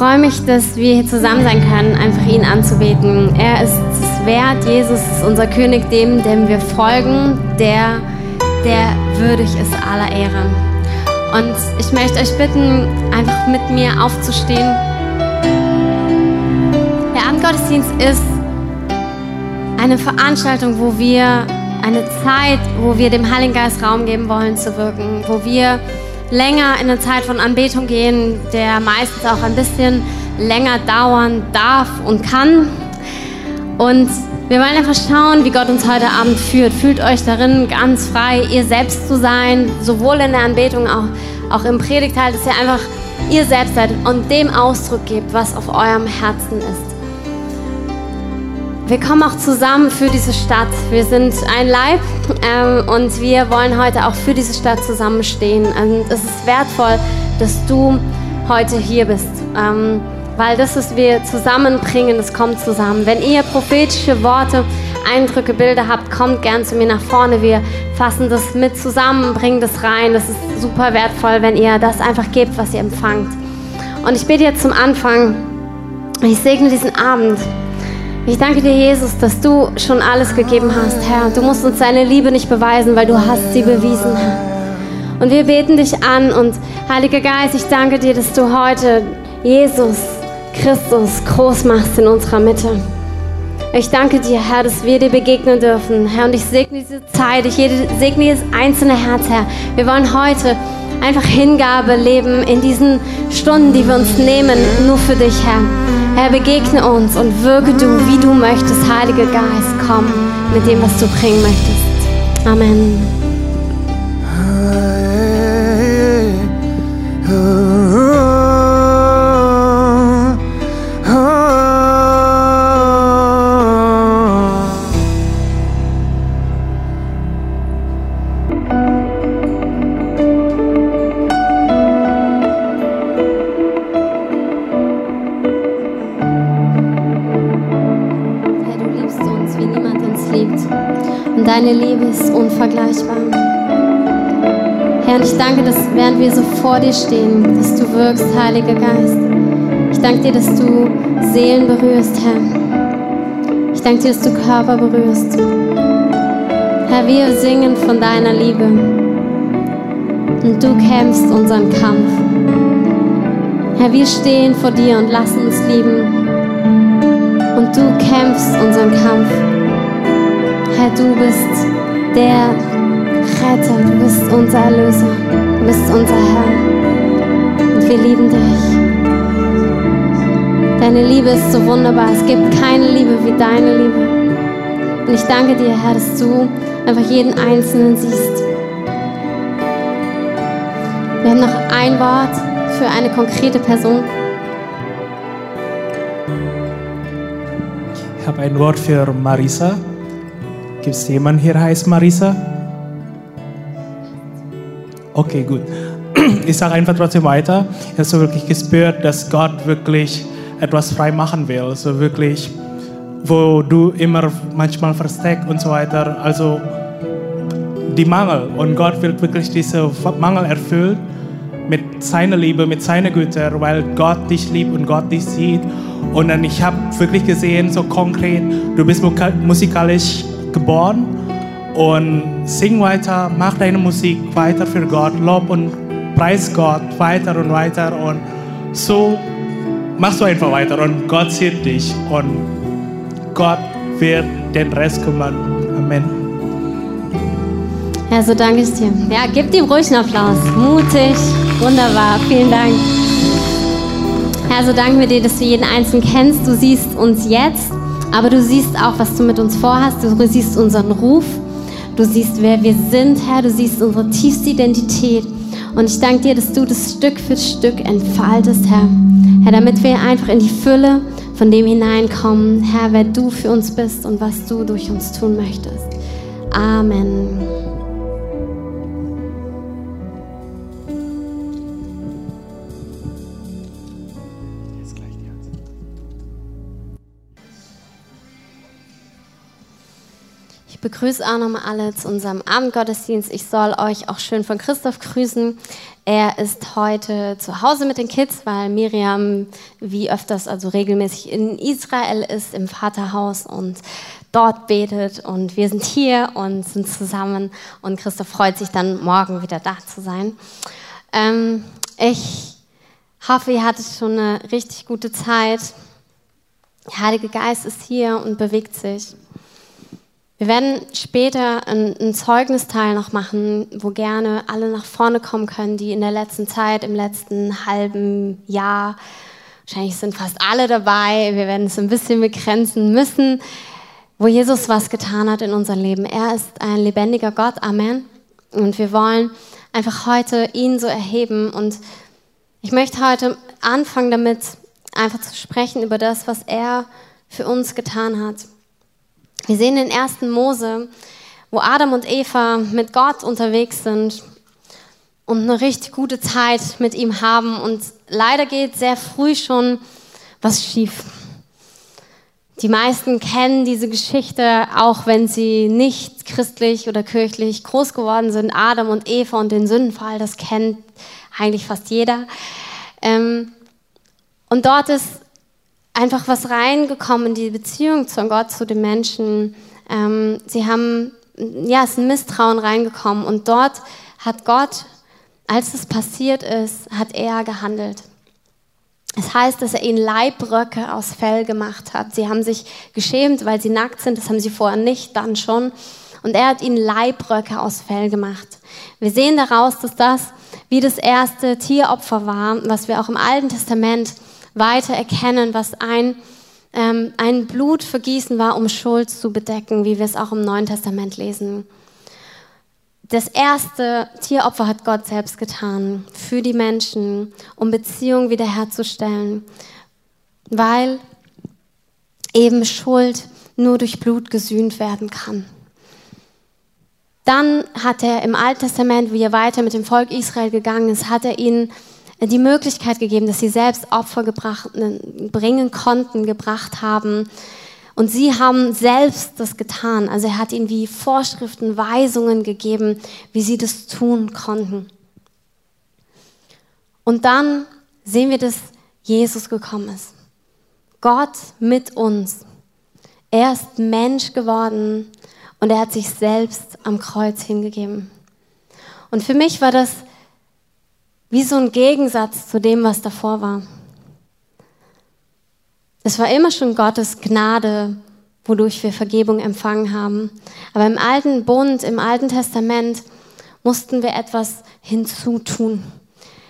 freue mich, dass wir hier zusammen sein können, einfach ihn anzubeten. Er ist es wert, Jesus ist unser König, dem, dem wir folgen, der, der würdig ist aller Ehre. Und ich möchte euch bitten, einfach mit mir aufzustehen. Der Abendgottesdienst ist eine Veranstaltung, wo wir eine Zeit, wo wir dem Heiligen Geist Raum geben wollen zu wirken, wo wir länger in eine Zeit von Anbetung gehen, der meistens auch ein bisschen länger dauern darf und kann. Und wir wollen einfach schauen, wie Gott uns heute Abend führt. Fühlt euch darin ganz frei, ihr selbst zu sein, sowohl in der Anbetung, auch, auch im Predigteil, dass ihr einfach ihr selbst seid und dem Ausdruck gebt, was auf eurem Herzen ist. Wir kommen auch zusammen für diese Stadt. Wir sind ein Leib ähm, und wir wollen heute auch für diese Stadt zusammenstehen. Und es ist wertvoll, dass du heute hier bist, ähm, weil das, was wir zusammenbringen, das kommt zusammen. Wenn ihr prophetische Worte, Eindrücke, Bilder habt, kommt gern zu mir nach vorne. Wir fassen das mit zusammen, bringen das rein. Das ist super wertvoll, wenn ihr das einfach gebt, was ihr empfangt. Und ich bete jetzt zum Anfang. Ich segne diesen Abend. Ich danke dir, Jesus, dass du schon alles gegeben hast, Herr. Du musst uns deine Liebe nicht beweisen, weil du hast sie bewiesen, Herr. Und wir beten dich an und Heiliger Geist, ich danke dir, dass du heute Jesus Christus groß machst in unserer Mitte. Ich danke dir, Herr, dass wir dir begegnen dürfen, Herr. Und ich segne diese Zeit, ich segne jedes einzelne Herz, Herr. Wir wollen heute einfach Hingabe leben in diesen Stunden, die wir uns nehmen, nur für dich, Herr. Herr, begegne uns und wirke du, wie du möchtest, Heiliger Geist, komm mit dem, was du bringen möchtest. Amen. Vor dir stehen, dass du wirkst, Heiliger Geist. Ich danke dir, dass du Seelen berührst, Herr. Ich danke dir, dass du Körper berührst. Herr, wir singen von deiner Liebe. Und du kämpfst unseren Kampf. Herr, wir stehen vor dir und lassen uns lieben. Und du kämpfst unseren Kampf. Herr, du bist der Retter, du bist unser Erlöser, bist unser Herr. Und wir lieben dich. Deine Liebe ist so wunderbar. Es gibt keine Liebe wie deine Liebe. Und ich danke dir, Herr, dass du einfach jeden Einzelnen siehst. Wir haben noch ein Wort für eine konkrete Person. Ich habe ein Wort für Marisa. Gibt es jemanden hier, heißt Marisa? Okay, gut. Ich sage einfach trotzdem weiter. Ich habe so wirklich gespürt, dass Gott wirklich etwas frei machen will. So wirklich, wo du immer manchmal versteckst und so weiter. Also die Mangel. Und Gott will wirklich diese Mangel erfüllen mit seiner Liebe, mit seiner Güte, weil Gott dich liebt und Gott dich sieht. Und dann ich habe wirklich gesehen, so konkret, du bist musikalisch geboren und sing weiter, mach deine Musik weiter für Gott, lob und preis Gott weiter und weiter und so machst du einfach weiter und Gott sieht dich und Gott wird den Rest kümmern. Amen. Ja, so danke ich dir. Ja, gib ihm ruhig einen Applaus. Mutig, wunderbar, vielen Dank. Herr, so danken wir dir, dass du jeden Einzelnen kennst. Du siehst uns jetzt aber du siehst auch, was du mit uns vorhast. Du siehst unseren Ruf. Du siehst, wer wir sind, Herr. Du siehst unsere tiefste Identität. Und ich danke dir, dass du das Stück für Stück entfaltest, Herr. Herr, damit wir einfach in die Fülle von dem hineinkommen, Herr, wer du für uns bist und was du durch uns tun möchtest. Amen. Begrüße auch nochmal alle zu unserem Abendgottesdienst. Ich soll euch auch schön von Christoph grüßen. Er ist heute zu Hause mit den Kids, weil Miriam wie öfters, also regelmäßig in Israel ist, im Vaterhaus und dort betet. Und wir sind hier und sind zusammen. Und Christoph freut sich dann, morgen wieder da zu sein. Ähm, ich hoffe, ihr hattet schon eine richtig gute Zeit. Der Heilige Geist ist hier und bewegt sich. Wir werden später einen Zeugnisteil noch machen, wo gerne alle nach vorne kommen können, die in der letzten Zeit, im letzten halben Jahr, wahrscheinlich sind fast alle dabei, wir werden es ein bisschen begrenzen müssen, wo Jesus was getan hat in unserem Leben. Er ist ein lebendiger Gott, Amen. Und wir wollen einfach heute ihn so erheben. Und ich möchte heute anfangen damit, einfach zu sprechen über das, was er für uns getan hat. Wir sehen in 1. Mose, wo Adam und Eva mit Gott unterwegs sind und eine richtig gute Zeit mit ihm haben. Und leider geht sehr früh schon was schief. Die meisten kennen diese Geschichte, auch wenn sie nicht christlich oder kirchlich groß geworden sind. Adam und Eva und den Sündenfall, das kennt eigentlich fast jeder. Ähm, und dort ist einfach was reingekommen in die Beziehung zu Gott, zu den Menschen. Ähm, sie haben, ja, es ist ein Misstrauen reingekommen und dort hat Gott, als es passiert ist, hat er gehandelt. Es heißt, dass er ihnen Leibröcke aus Fell gemacht hat. Sie haben sich geschämt, weil sie nackt sind. Das haben sie vorher nicht, dann schon. Und er hat ihnen Leibröcke aus Fell gemacht. Wir sehen daraus, dass das wie das erste Tieropfer war, was wir auch im Alten Testament weiter erkennen, was ein, ähm, ein Blutvergießen war, um Schuld zu bedecken, wie wir es auch im Neuen Testament lesen. Das erste Tieropfer hat Gott selbst getan für die Menschen, um Beziehungen wiederherzustellen, weil eben Schuld nur durch Blut gesühnt werden kann. Dann hat er im Alten Testament, wie er weiter mit dem Volk Israel gegangen ist, hat er ihnen die Möglichkeit gegeben, dass sie selbst Opfer gebracht, bringen konnten, gebracht haben. Und sie haben selbst das getan. Also er hat ihnen wie Vorschriften, Weisungen gegeben, wie sie das tun konnten. Und dann sehen wir, dass Jesus gekommen ist. Gott mit uns. Er ist Mensch geworden und er hat sich selbst am Kreuz hingegeben. Und für mich war das wie so ein Gegensatz zu dem, was davor war. Es war immer schon Gottes Gnade, wodurch wir Vergebung empfangen haben. Aber im alten Bund, im alten Testament mussten wir etwas hinzutun.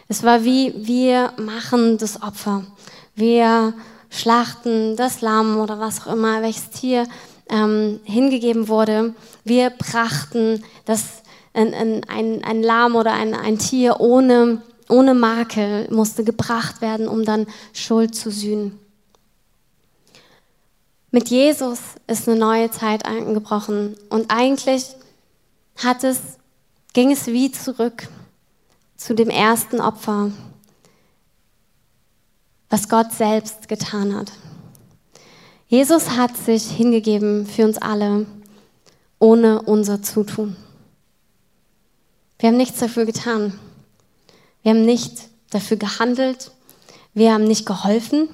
Es war wie wir machen das Opfer. Wir schlachten das Lamm oder was auch immer, welches Tier ähm, hingegeben wurde. Wir brachten das, ein, ein, ein Lamm oder ein, ein Tier ohne ohne Makel musste gebracht werden, um dann Schuld zu sühnen. Mit Jesus ist eine neue Zeit angebrochen und eigentlich hat es, ging es wie zurück zu dem ersten Opfer, was Gott selbst getan hat. Jesus hat sich hingegeben für uns alle, ohne unser Zutun. Wir haben nichts dafür getan. Wir haben nicht dafür gehandelt. Wir haben nicht geholfen.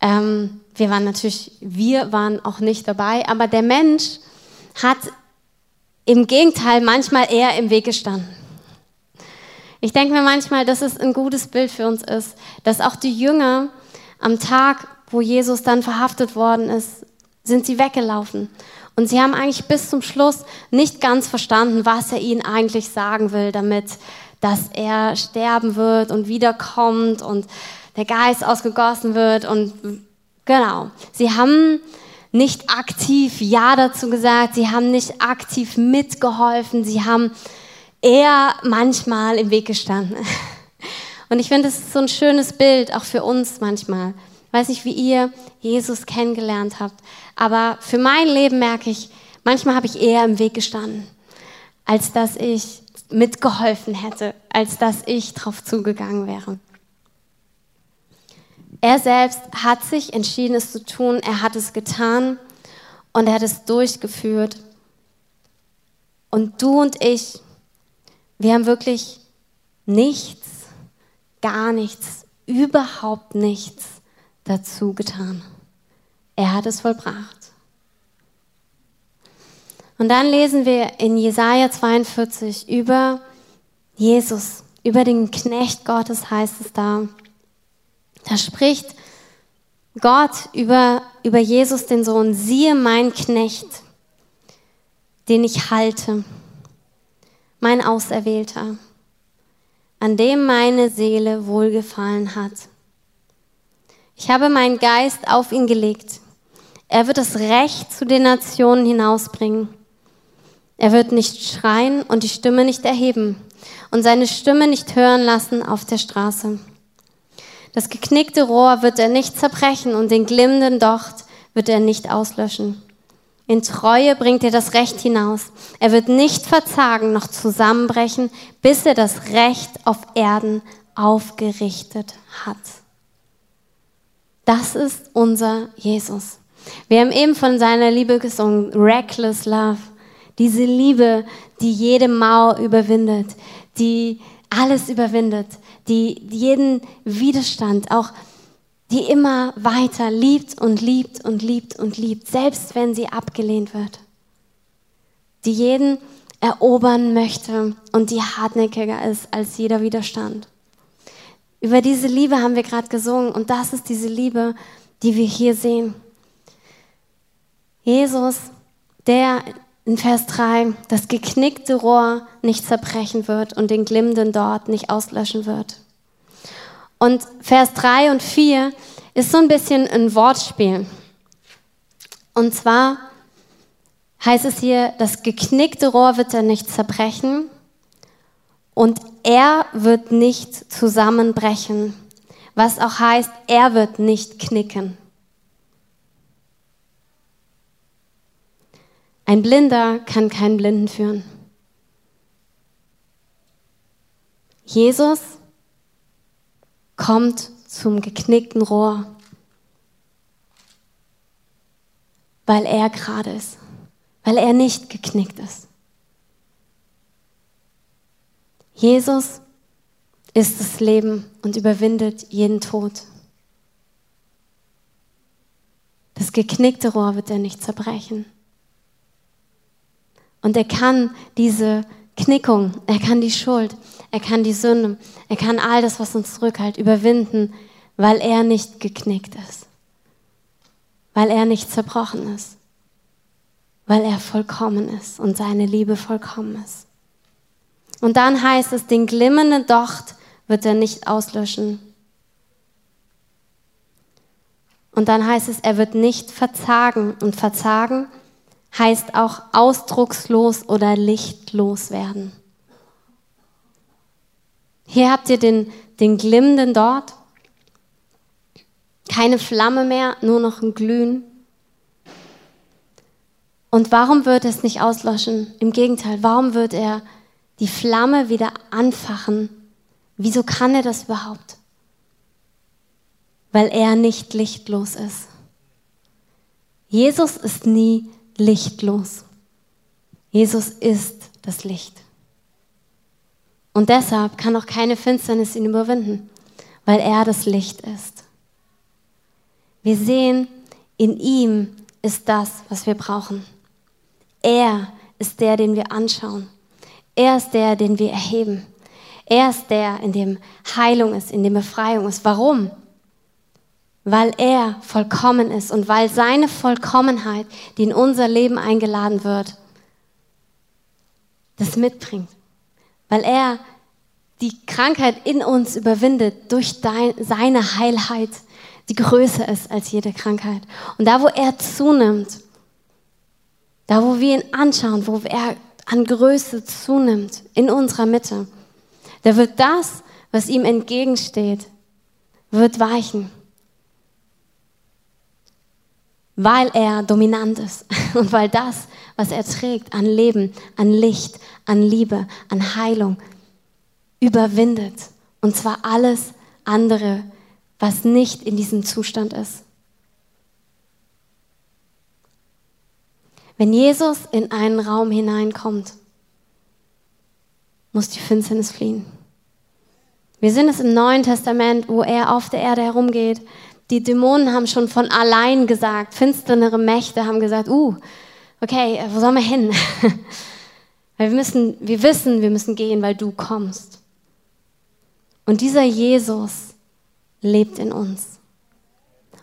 Ähm, wir waren natürlich, wir waren auch nicht dabei, aber der Mensch hat im Gegenteil manchmal eher im Weg gestanden. Ich denke mir manchmal, dass es ein gutes Bild für uns ist, dass auch die Jünger am Tag, wo Jesus dann verhaftet worden ist, sind sie weggelaufen. Und sie haben eigentlich bis zum Schluss nicht ganz verstanden, was er ihnen eigentlich sagen will damit, dass er sterben wird und wiederkommt und der Geist ausgegossen wird und genau. Sie haben nicht aktiv Ja dazu gesagt, sie haben nicht aktiv mitgeholfen, sie haben eher manchmal im Weg gestanden. Und ich finde, das ist so ein schönes Bild, auch für uns manchmal. Ich weiß nicht, wie ihr Jesus kennengelernt habt, aber für mein Leben merke ich, manchmal habe ich eher im Weg gestanden, als dass ich mitgeholfen hätte, als dass ich drauf zugegangen wäre. Er selbst hat sich entschieden, es zu tun. Er hat es getan und er hat es durchgeführt. Und du und ich, wir haben wirklich nichts, gar nichts, überhaupt nichts dazu getan. Er hat es vollbracht. Und dann lesen wir in Jesaja 42 über Jesus, über den Knecht Gottes heißt es da. Da spricht Gott über, über Jesus, den Sohn, siehe mein Knecht, den ich halte, mein Auserwählter, an dem meine Seele wohlgefallen hat. Ich habe meinen Geist auf ihn gelegt. Er wird das Recht zu den Nationen hinausbringen. Er wird nicht schreien und die Stimme nicht erheben und seine Stimme nicht hören lassen auf der Straße. Das geknickte Rohr wird er nicht zerbrechen und den glimmenden Docht wird er nicht auslöschen. In Treue bringt er das Recht hinaus. Er wird nicht verzagen noch zusammenbrechen, bis er das Recht auf Erden aufgerichtet hat. Das ist unser Jesus. Wir haben eben von seiner Liebe gesungen, Reckless Love. Diese Liebe, die jede Mauer überwindet, die alles überwindet, die jeden Widerstand auch, die immer weiter liebt und liebt und liebt und liebt, selbst wenn sie abgelehnt wird. Die jeden erobern möchte und die hartnäckiger ist als jeder Widerstand. Über diese Liebe haben wir gerade gesungen und das ist diese Liebe, die wir hier sehen. Jesus, der in Vers 3 das geknickte Rohr nicht zerbrechen wird und den glimmenden dort nicht auslöschen wird. Und Vers 3 und 4 ist so ein bisschen ein Wortspiel. Und zwar heißt es hier, das geknickte Rohr wird er nicht zerbrechen und er wird nicht zusammenbrechen, was auch heißt, er wird nicht knicken. Ein Blinder kann keinen Blinden führen. Jesus kommt zum geknickten Rohr, weil er gerade ist, weil er nicht geknickt ist. Jesus ist das Leben und überwindet jeden Tod. Das geknickte Rohr wird er nicht zerbrechen. Und er kann diese Knickung, er kann die Schuld, er kann die Sünde, er kann all das, was uns zurückhält, überwinden, weil er nicht geknickt ist, weil er nicht zerbrochen ist, weil er vollkommen ist und seine Liebe vollkommen ist. Und dann heißt es, den glimmenden Docht wird er nicht auslöschen. Und dann heißt es, er wird nicht verzagen. Und verzagen heißt auch ausdruckslos oder lichtlos werden. Hier habt ihr den, den glimmenden dort. Keine Flamme mehr, nur noch ein Glühen. Und warum wird es nicht auslöschen? Im Gegenteil, warum wird er die Flamme wieder anfachen? Wieso kann er das überhaupt? Weil er nicht lichtlos ist. Jesus ist nie lichtlos. Jesus ist das Licht. Und deshalb kann auch keine Finsternis ihn überwinden, weil er das Licht ist. Wir sehen, in ihm ist das, was wir brauchen. Er ist der, den wir anschauen. Er ist der, den wir erheben. Er ist der, in dem Heilung ist, in dem Befreiung ist. Warum? Weil er vollkommen ist und weil seine Vollkommenheit, die in unser Leben eingeladen wird, das mitbringt. Weil er die Krankheit in uns überwindet durch dein, seine Heilheit, die größer ist als jede Krankheit. Und da, wo er zunimmt, da, wo wir ihn anschauen, wo er an Größe zunimmt, in unserer Mitte, da wird das, was ihm entgegensteht, wird weichen weil er dominant ist und weil das, was er trägt an Leben, an Licht, an Liebe, an Heilung, überwindet. Und zwar alles andere, was nicht in diesem Zustand ist. Wenn Jesus in einen Raum hineinkommt, muss die Finsternis fliehen. Wir sind es im Neuen Testament, wo er auf der Erde herumgeht. Die Dämonen haben schon von allein gesagt, finsternere Mächte haben gesagt, uh, okay, wo sollen wir hin? weil wir müssen, wir wissen, wir müssen gehen, weil du kommst. Und dieser Jesus lebt in uns.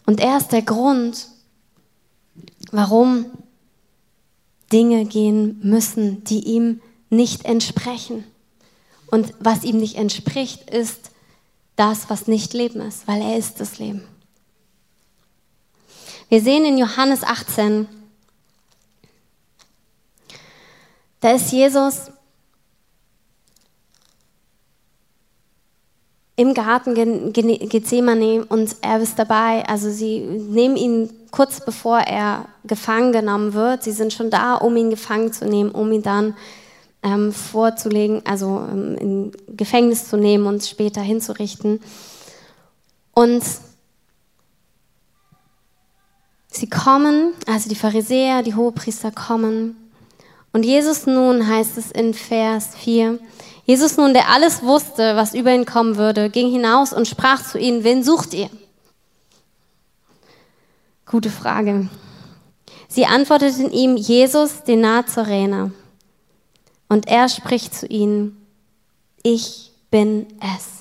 Und er ist der Grund, warum Dinge gehen müssen, die ihm nicht entsprechen. Und was ihm nicht entspricht, ist das, was nicht Leben ist, weil er ist das Leben. Wir sehen in Johannes 18, da ist Jesus im Garten Gethsemane und er ist dabei. Also sie nehmen ihn kurz bevor er gefangen genommen wird. Sie sind schon da, um ihn gefangen zu nehmen, um ihn dann ähm, vorzulegen, also ähm, in Gefängnis zu nehmen und später hinzurichten. Und sie kommen, also die Pharisäer, die Hohepriester kommen. Und Jesus nun heißt es in Vers 4, Jesus nun, der alles wusste, was über ihn kommen würde, ging hinaus und sprach zu ihnen, wen sucht ihr? Gute Frage. Sie antworteten ihm, Jesus, den Nazarener. Und er spricht zu ihnen, ich bin es.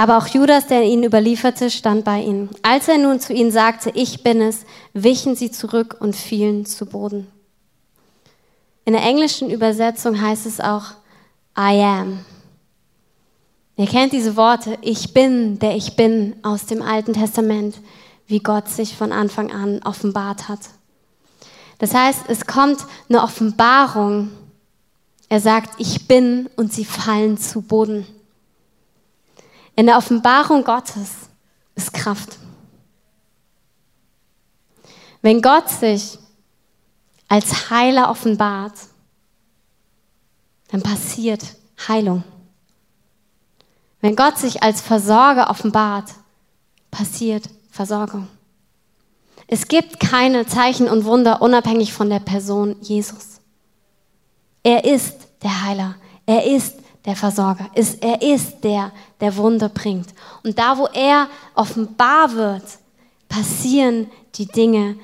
Aber auch Judas, der ihn überlieferte, stand bei ihnen. Als er nun zu ihnen sagte, ich bin es, wichen sie zurück und fielen zu Boden. In der englischen Übersetzung heißt es auch, I am. Ihr kennt diese Worte, ich bin, der ich bin aus dem Alten Testament, wie Gott sich von Anfang an offenbart hat. Das heißt, es kommt eine Offenbarung. Er sagt, ich bin und sie fallen zu Boden. In der Offenbarung Gottes ist Kraft. Wenn Gott sich als Heiler offenbart, dann passiert Heilung. Wenn Gott sich als Versorger offenbart, passiert Versorgung. Es gibt keine Zeichen und Wunder unabhängig von der Person Jesus. Er ist der Heiler. Er ist der Versorger. Er ist der, der Wunder bringt. Und da, wo er offenbar wird, passieren die Dinge,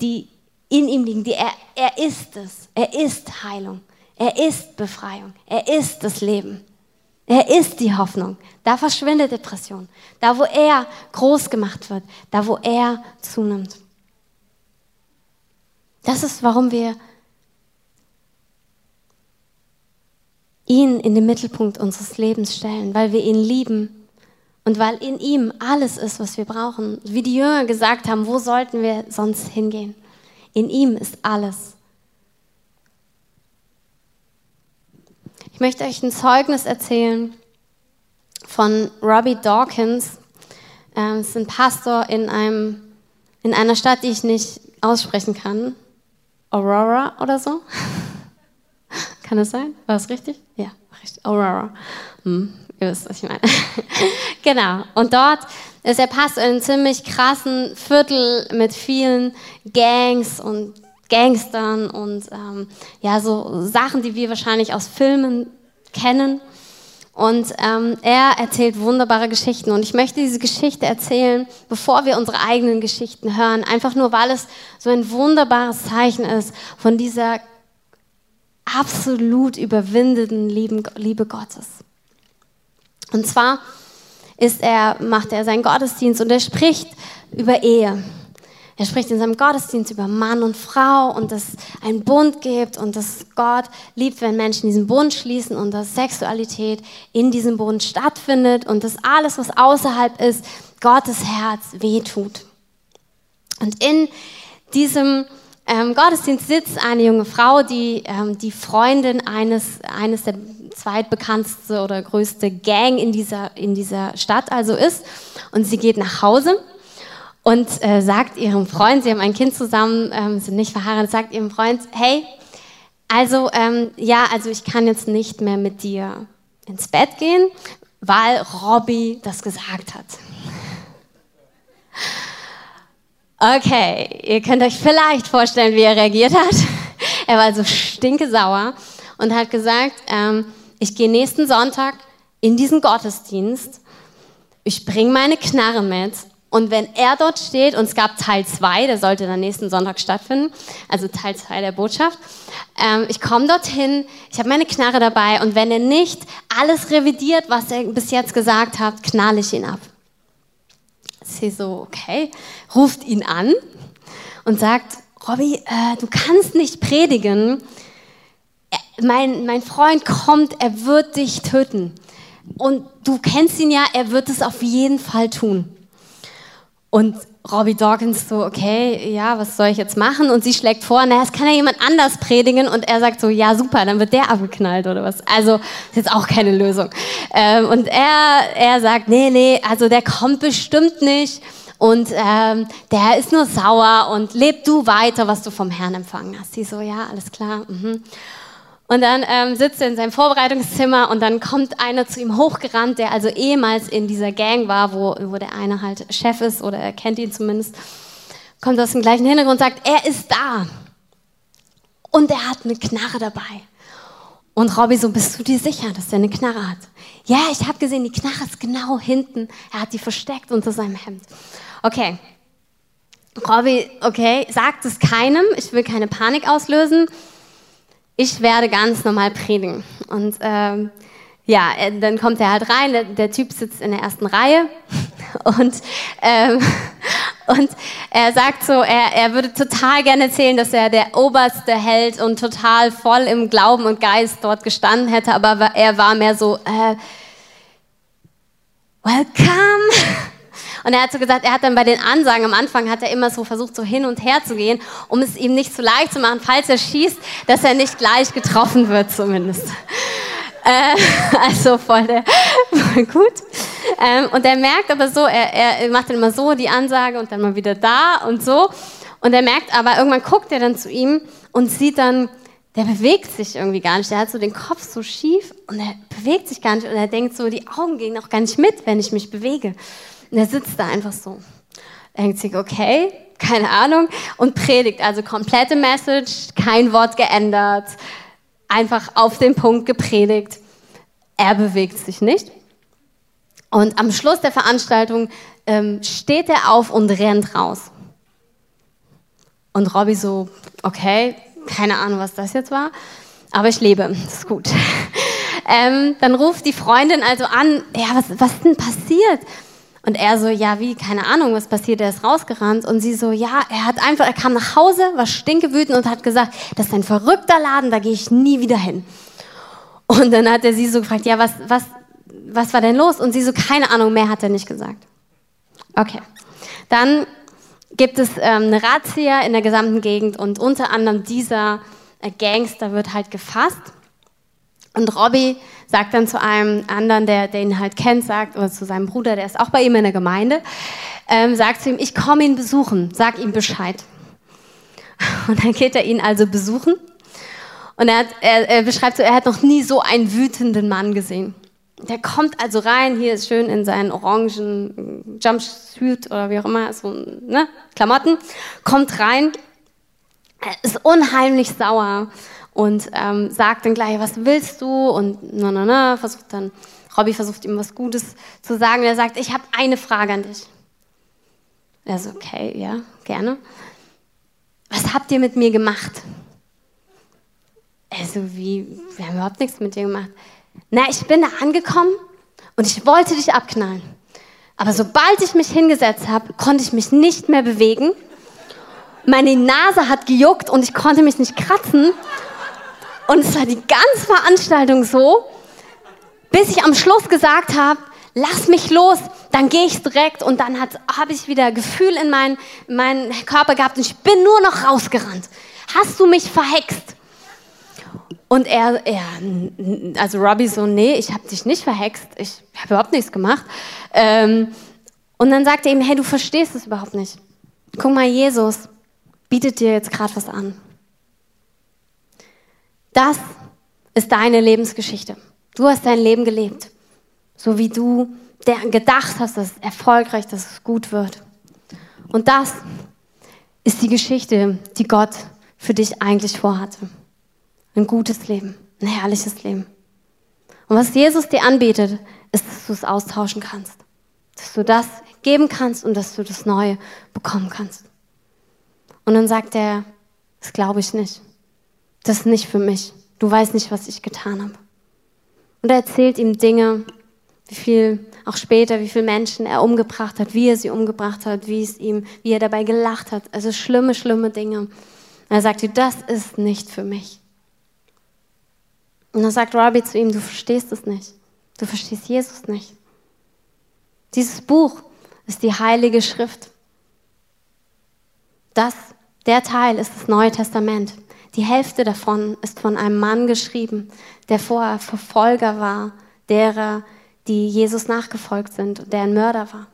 die in ihm liegen. Die er, er ist es. Er ist Heilung. Er ist Befreiung. Er ist das Leben. Er ist die Hoffnung. Da verschwindet Depression. Da, wo er groß gemacht wird. Da, wo er zunimmt. Das ist, warum wir ihn in den Mittelpunkt unseres Lebens stellen, weil wir ihn lieben und weil in ihm alles ist, was wir brauchen. Wie die Jünger gesagt haben, wo sollten wir sonst hingehen? In ihm ist alles. Ich möchte euch ein Zeugnis erzählen von Robbie Dawkins. Er ist ein Pastor in, einem, in einer Stadt, die ich nicht aussprechen kann. Aurora oder so? kann das sein? War das richtig? Ja, richtig. Aurora. Hm, ihr wisst, was ich meine. genau. Und dort ist er Pastor in einem ziemlich krassen Viertel mit vielen Gangs und Gangstern und ähm, ja, so Sachen, die wir wahrscheinlich aus Filmen kennen. Und ähm, er erzählt wunderbare Geschichten. Und ich möchte diese Geschichte erzählen, bevor wir unsere eigenen Geschichten hören. Einfach nur, weil es so ein wunderbares Zeichen ist von dieser absolut überwindenden Liebe Gottes. Und zwar ist er, macht er seinen Gottesdienst und er spricht über Ehe. Er spricht in seinem Gottesdienst über Mann und Frau und dass es einen Bund gibt und dass Gott liebt, wenn Menschen diesen Bund schließen und dass Sexualität in diesem Bund stattfindet und dass alles, was außerhalb ist, Gottes Herz wehtut. Und in diesem ähm, Gottesdienst sitzt eine junge Frau, die ähm, die Freundin eines, eines der zweitbekannteste oder größte Gang in dieser, in dieser Stadt also ist. Und sie geht nach Hause und äh, sagt ihrem Freund, sie haben ein Kind zusammen, ähm, sind nicht verheiratet, sagt ihrem Freund, hey, also ähm, ja, also ich kann jetzt nicht mehr mit dir ins Bett gehen, weil Robbie das gesagt hat. Okay, ihr könnt euch vielleicht vorstellen, wie er reagiert hat. Er war also stinkesauer und hat gesagt, ähm, ich gehe nächsten Sonntag in diesen Gottesdienst, ich bringe meine Knarre mit und wenn er dort steht, und es gab Teil 2, der sollte dann nächsten Sonntag stattfinden, also Teil 2 der Botschaft, ähm, ich komme dorthin, ich habe meine Knarre dabei und wenn er nicht alles revidiert, was er bis jetzt gesagt hat, knall ich ihn ab. Sie so, okay, ruft ihn an und sagt, Robby, äh, du kannst nicht predigen. Mein, mein Freund kommt, er wird dich töten. Und du kennst ihn ja, er wird es auf jeden Fall tun. Und Robbie Dawkins so, okay, ja, was soll ich jetzt machen? Und sie schlägt vor, naja, es kann ja jemand anders predigen. Und er sagt so, ja, super, dann wird der abgeknallt oder was. Also, ist jetzt auch keine Lösung. Ähm, und er, er sagt, nee, nee, also der kommt bestimmt nicht. Und ähm, der ist nur sauer und leb du weiter, was du vom Herrn empfangen hast. Sie so, ja, alles klar. Mhm. Und dann ähm, sitzt er in seinem Vorbereitungszimmer und dann kommt einer zu ihm hochgerannt, der also ehemals in dieser Gang war, wo, wo der eine halt Chef ist oder er kennt ihn zumindest. Kommt aus dem gleichen Hintergrund und sagt, er ist da. Und er hat eine Knarre dabei. Und Robby so, bist du dir sicher, dass er eine Knarre hat? Ja, ich habe gesehen, die Knarre ist genau hinten. Er hat die versteckt unter seinem Hemd. Okay. Robby, okay, sagt es keinem. Ich will keine Panik auslösen ich werde ganz normal predigen. Und ähm, ja, äh, dann kommt er halt rein, der, der, Typ sitzt in der ersten Reihe und, ähm, und er sagt so, er, er würde total gerne erzählen, dass er der oberste Held und total voll im Glauben und Geist dort gestanden hätte, aber er war mehr so, äh, welcome. Und er hat so gesagt, er hat dann bei den Ansagen am Anfang hat er immer so versucht, so hin und her zu gehen, um es ihm nicht zu leicht zu machen, falls er schießt, dass er nicht gleich getroffen wird zumindest. Äh, also voll, der, gut. Ähm, und er merkt aber so, er, er macht dann immer so die Ansage und dann mal wieder da und so. Und er merkt aber, irgendwann guckt er dann zu ihm und sieht dann, der bewegt sich irgendwie gar nicht. Der hat so den Kopf so schief und er bewegt sich gar nicht. Und er denkt so, die Augen gehen auch gar nicht mit, wenn ich mich bewege. Und er sitzt da einfach so. Denkt sich, okay, keine Ahnung, und predigt. Also komplette Message, kein Wort geändert, einfach auf den Punkt gepredigt. Er bewegt sich nicht. Und am Schluss der Veranstaltung ähm, steht er auf und rennt raus. Und Robby so, okay, keine Ahnung, was das jetzt war, aber ich lebe, ist gut. ähm, dann ruft die Freundin also an, ja, was, was ist denn passiert? Und er so, ja, wie, keine Ahnung, was passiert, er ist rausgerannt. Und sie so, ja, er hat einfach, er kam nach Hause, war stinkewütend und hat gesagt, das ist ein verrückter Laden, da gehe ich nie wieder hin. Und dann hat er sie so gefragt, ja, was, was, was war denn los? Und sie so, keine Ahnung, mehr hat er nicht gesagt. Okay. Dann gibt es ähm, eine Razzia in der gesamten Gegend und unter anderem dieser Gangster wird halt gefasst. Und Robbie sagt dann zu einem anderen, der, der ihn halt kennt, sagt, oder zu seinem Bruder, der ist auch bei ihm in der Gemeinde, ähm, sagt zu ihm, ich komme ihn besuchen, sag ihm Bescheid. Und dann geht er ihn also besuchen. Und er, hat, er, er beschreibt so, er hat noch nie so einen wütenden Mann gesehen. Der kommt also rein, hier ist schön in seinen orangen Jumpsuit oder wie auch immer, so ne, Klamotten, kommt rein, ist unheimlich sauer und ähm, sagt dann gleich, was willst du? Und na, na, na, versucht dann, Robby versucht ihm was Gutes zu sagen. Und er sagt, ich habe eine Frage an dich. Er so, okay, ja, gerne. Was habt ihr mit mir gemacht? Er so, wie, wir haben überhaupt nichts mit dir gemacht. Na, ich bin da angekommen und ich wollte dich abknallen. Aber sobald ich mich hingesetzt habe, konnte ich mich nicht mehr bewegen. Meine Nase hat gejuckt und ich konnte mich nicht kratzen. Und es war die ganze Veranstaltung so, bis ich am Schluss gesagt habe, lass mich los, dann gehe ich direkt und dann habe ich wieder Gefühl in meinen mein Körper gehabt und ich bin nur noch rausgerannt. Hast du mich verhext? Und er, er also Robbie so, nee, ich habe dich nicht verhext, ich habe überhaupt nichts gemacht. Ähm, und dann sagt er ihm, hey, du verstehst es überhaupt nicht. Guck mal, Jesus bietet dir jetzt gerade was an. Das ist deine Lebensgeschichte. Du hast dein Leben gelebt, so wie du gedacht hast, dass es erfolgreich, dass es gut wird. Und das ist die Geschichte, die Gott für dich eigentlich vorhatte. Ein gutes Leben, ein herrliches Leben. Und was Jesus dir anbietet, ist, dass du es austauschen kannst. Dass du das geben kannst und dass du das Neue bekommen kannst. Und dann sagt er, das glaube ich nicht. Das ist nicht für mich. Du weißt nicht, was ich getan habe. Und er erzählt ihm Dinge, wie viel, auch später, wie viele Menschen er umgebracht hat, wie er sie umgebracht hat, wie es ihm, wie er dabei gelacht hat. Also schlimme, schlimme Dinge. Und er sagte, das ist nicht für mich. Und dann sagt Robbie zu ihm, du verstehst es nicht. Du verstehst Jesus nicht. Dieses Buch ist die heilige Schrift. Das, der Teil ist das Neue Testament. Die Hälfte davon ist von einem Mann geschrieben, der vorher Verfolger war, derer, die Jesus nachgefolgt sind und der ein Mörder war.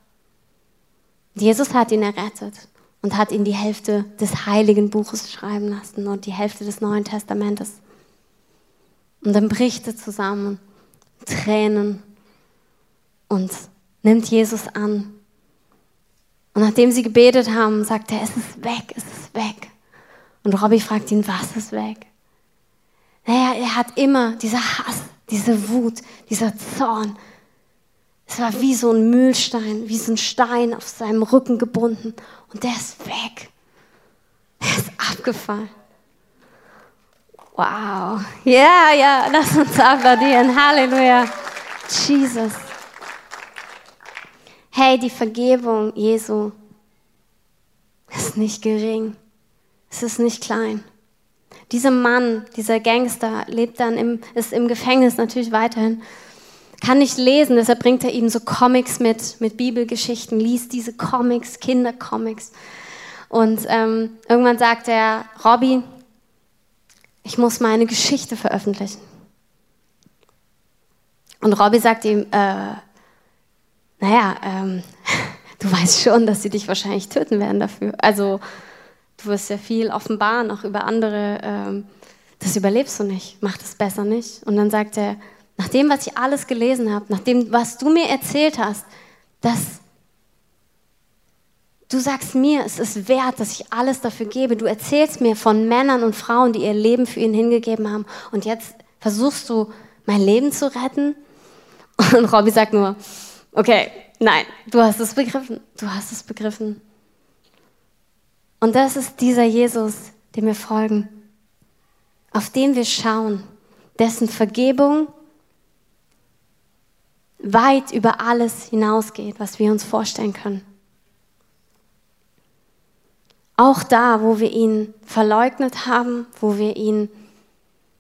Jesus hat ihn errettet und hat ihn die Hälfte des heiligen Buches schreiben lassen und die Hälfte des Neuen Testamentes. Und dann bricht er zusammen, Tränen und nimmt Jesus an. Und nachdem sie gebetet haben, sagt er, es ist weg, es ist weg. Und Robbie fragt ihn, was ist weg? Naja, er hat immer dieser Hass, diese Wut, dieser Zorn. Es war wie so ein Mühlstein, wie so ein Stein auf seinem Rücken gebunden. Und der ist weg. Er ist abgefallen. Wow. Ja, yeah, ja, lass uns applaudieren. Halleluja. Jesus. Hey, die Vergebung Jesu ist nicht gering. Es ist nicht klein. Dieser Mann, dieser Gangster, lebt dann im, ist im Gefängnis natürlich weiterhin, kann nicht lesen, deshalb bringt er ihm so Comics mit, mit Bibelgeschichten, liest diese Comics, Kindercomics. Und ähm, irgendwann sagt er, Robby, ich muss meine Geschichte veröffentlichen. Und Robby sagt ihm, äh, naja, ähm, du weißt schon, dass sie dich wahrscheinlich töten werden dafür. Also du wirst ja viel offenbaren, auch über andere. Ähm, das überlebst du nicht, mach das besser nicht. Und dann sagt er, nach dem, was ich alles gelesen habe, nach dem, was du mir erzählt hast, dass du sagst mir, es ist wert, dass ich alles dafür gebe. Du erzählst mir von Männern und Frauen, die ihr Leben für ihn hingegeben haben. Und jetzt versuchst du, mein Leben zu retten. Und Robby sagt nur, Okay, nein, du hast es begriffen. Du hast es begriffen. Und das ist dieser Jesus, dem wir folgen, auf den wir schauen, dessen Vergebung weit über alles hinausgeht, was wir uns vorstellen können. Auch da, wo wir ihn verleugnet haben, wo wir ihn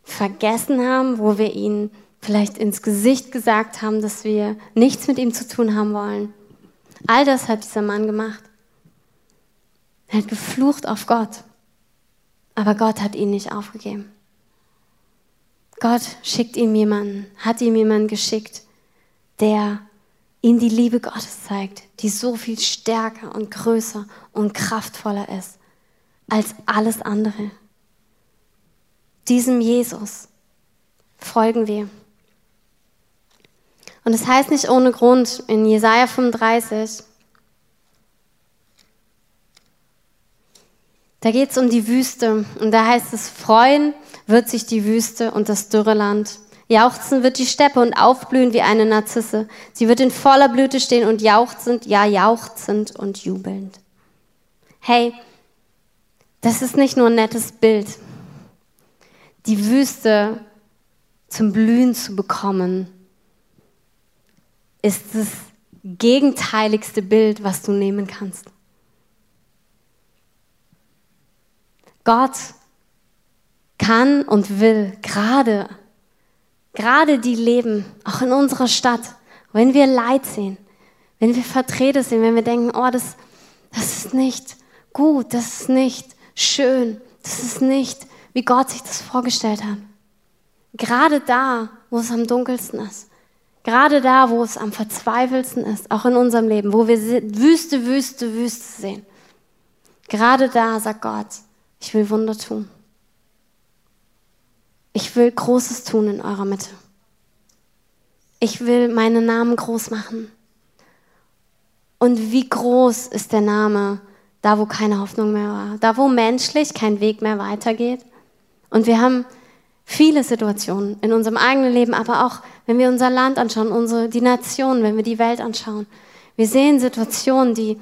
vergessen haben, wo wir ihn vielleicht ins Gesicht gesagt haben, dass wir nichts mit ihm zu tun haben wollen. All das hat dieser Mann gemacht. Er hat geflucht auf Gott, aber Gott hat ihn nicht aufgegeben. Gott schickt ihm jemanden, hat ihm jemanden geschickt, der ihm die Liebe Gottes zeigt, die so viel stärker und größer und kraftvoller ist als alles andere. Diesem Jesus folgen wir. Und es das heißt nicht ohne Grund in Jesaja 35, da geht es um die Wüste und da heißt es, freuen wird sich die Wüste und das dürre Land. Jauchzen wird die Steppe und aufblühen wie eine Narzisse. Sie wird in voller Blüte stehen und jauchzend, ja jauchzend und jubelnd. Hey, das ist nicht nur ein nettes Bild. Die Wüste zum Blühen zu bekommen, ist das gegenteiligste Bild, was du nehmen kannst. Gott kann und will gerade, gerade die leben, auch in unserer Stadt, wenn wir Leid sehen, wenn wir Vertreter sehen, wenn wir denken, oh, das, das ist nicht gut, das ist nicht schön, das ist nicht, wie Gott sich das vorgestellt hat. Gerade da, wo es am dunkelsten ist, Gerade da, wo es am verzweifelsten ist, auch in unserem Leben, wo wir Wüste, Wüste, Wüste sehen. Gerade da sagt Gott, ich will Wunder tun. Ich will Großes tun in eurer Mitte. Ich will meinen Namen groß machen. Und wie groß ist der Name da wo keine Hoffnung mehr war, da wo menschlich kein Weg mehr weitergeht. Und wir haben viele Situationen in unserem eigenen Leben, aber auch wenn wir unser Land anschauen, unsere, die Nation, wenn wir die Welt anschauen. Wir sehen Situationen, die,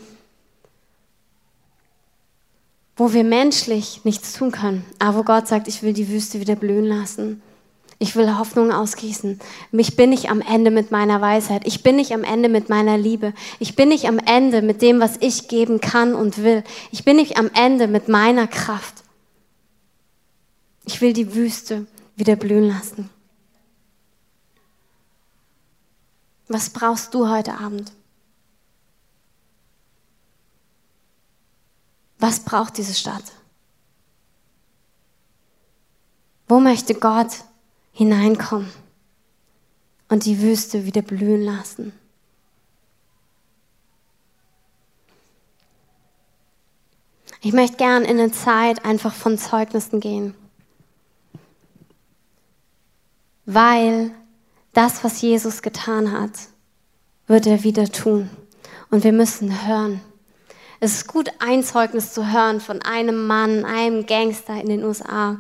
wo wir menschlich nichts tun können, aber wo Gott sagt, ich will die Wüste wieder blühen lassen. Ich will Hoffnung ausgießen. Ich bin nicht am Ende mit meiner Weisheit. Ich bin nicht am Ende mit meiner Liebe. Ich bin nicht am Ende mit dem, was ich geben kann und will. Ich bin nicht am Ende mit meiner Kraft. Ich will die Wüste wieder blühen lassen. Was brauchst du heute Abend? Was braucht diese Stadt? Wo möchte Gott hineinkommen und die Wüste wieder blühen lassen. Ich möchte gern in eine Zeit einfach von Zeugnissen gehen, weil das, was Jesus getan hat, wird er wieder tun. Und wir müssen hören. Es ist gut, ein Zeugnis zu hören von einem Mann, einem Gangster in den USA.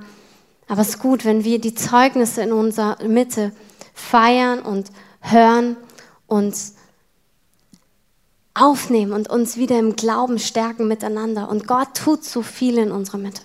Aber es ist gut, wenn wir die Zeugnisse in unserer Mitte feiern und hören und aufnehmen und uns wieder im Glauben stärken miteinander. Und Gott tut so viel in unserer Mitte.